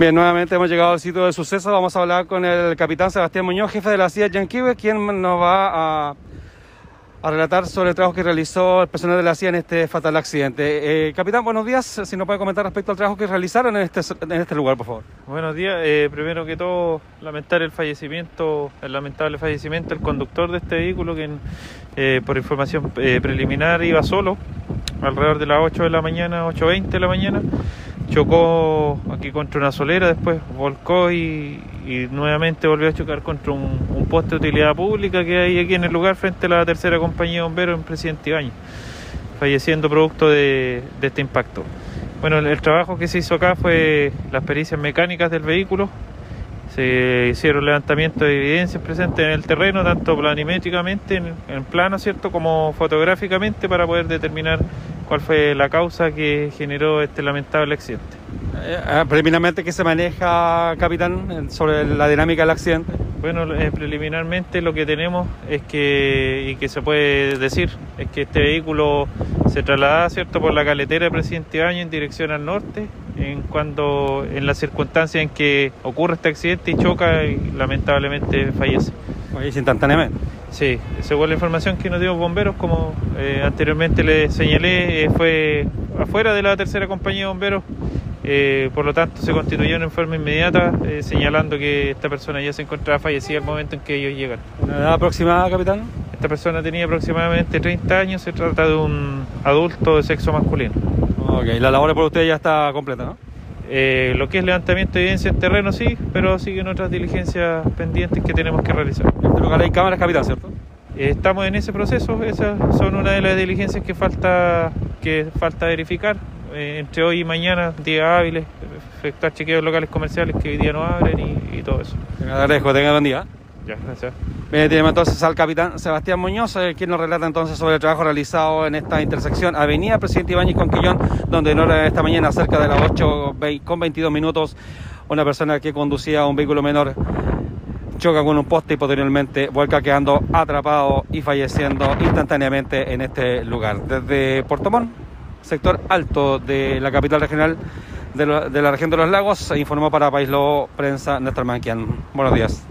Bien, nuevamente hemos llegado al sitio de suceso. Vamos a hablar con el capitán Sebastián Muñoz, jefe de la CIA Yanquiwe, quien nos va a, a, relatar sobre el trabajo que realizó el personal de la CIA en este fatal accidente. Eh, capitán, buenos días. Si nos puede comentar respecto al trabajo que realizaron en este, en este lugar, por favor. Buenos días. Eh, primero que todo, lamentar el fallecimiento, el lamentable fallecimiento del conductor de este vehículo, que eh, por información eh, preliminar iba solo, alrededor de las 8 de la mañana, 8.20 de la mañana chocó aquí contra una solera, después volcó y, y nuevamente volvió a chocar contra un, un, poste de utilidad pública que hay aquí en el lugar frente a la tercera compañía de bomberos en Presidente Ibañez, falleciendo producto de, de, este impacto. Bueno, el, el, trabajo que se hizo acá fue las pericias mecánicas del vehículo, se hicieron levantamientos de evidencias presentes en el terreno, tanto planimétricamente en, en plano, ¿cierto?, como fotográficamente para poder determinar cuál fue la causa que generó este lamentable accidente. Eh, preliminarmente, ¿qué se maneja, capitán, sobre la dinámica del accidente? Bueno, eh, preliminarmente lo que tenemos es que, y que se puede decir, es que este vehículo se trasladaba, ¿cierto?, por la caletera de Presidente Ibañez en dirección al norte, en cuando, en las circunstancias en que ocurre este accidente y choca y lamentablemente fallece. Fallece instantáneamente. Sí, según la información que nos dio bomberos, como eh, anteriormente les señalé, eh, fue afuera de la tercera compañía de bomberos, eh, por lo tanto se constituyó en forma inmediata, eh, señalando que esta persona ya se encontraba fallecida al momento en que ellos llegan. ¿Una edad aproximada, capitán? Esta persona tenía aproximadamente 30 años, se trata de un adulto de sexo masculino. Ok, la labor por usted ya está completa, ¿no? Eh, lo que es levantamiento de evidencia en terreno sí, pero siguen otras diligencias pendientes que tenemos que realizar. En este lugar hay cámaras, capitán, ¿cierto? Estamos en ese proceso, esas son una de las diligencias que falta, que falta verificar. Eh, entre hoy y mañana, días hábiles, efectuar chequeos locales comerciales que hoy día no abren y, y todo eso. Te agradezco, tenga buen día. Ya, gracias. Bien, tenemos entonces al capitán Sebastián Muñoz, eh, quien nos relata entonces sobre el trabajo realizado en esta intersección Avenida Presidente Ibáñez con Quillón, donde en hora de esta mañana, cerca de las 8 con 22 minutos, una persona que conducía un vehículo menor choca con un poste y posteriormente vuelca quedando atrapado y falleciendo instantáneamente en este lugar. Desde Portomón, sector alto de la capital regional de, la región de los lagos, informó para País Lobo, Prensa Néstor Manquian. Buenos días.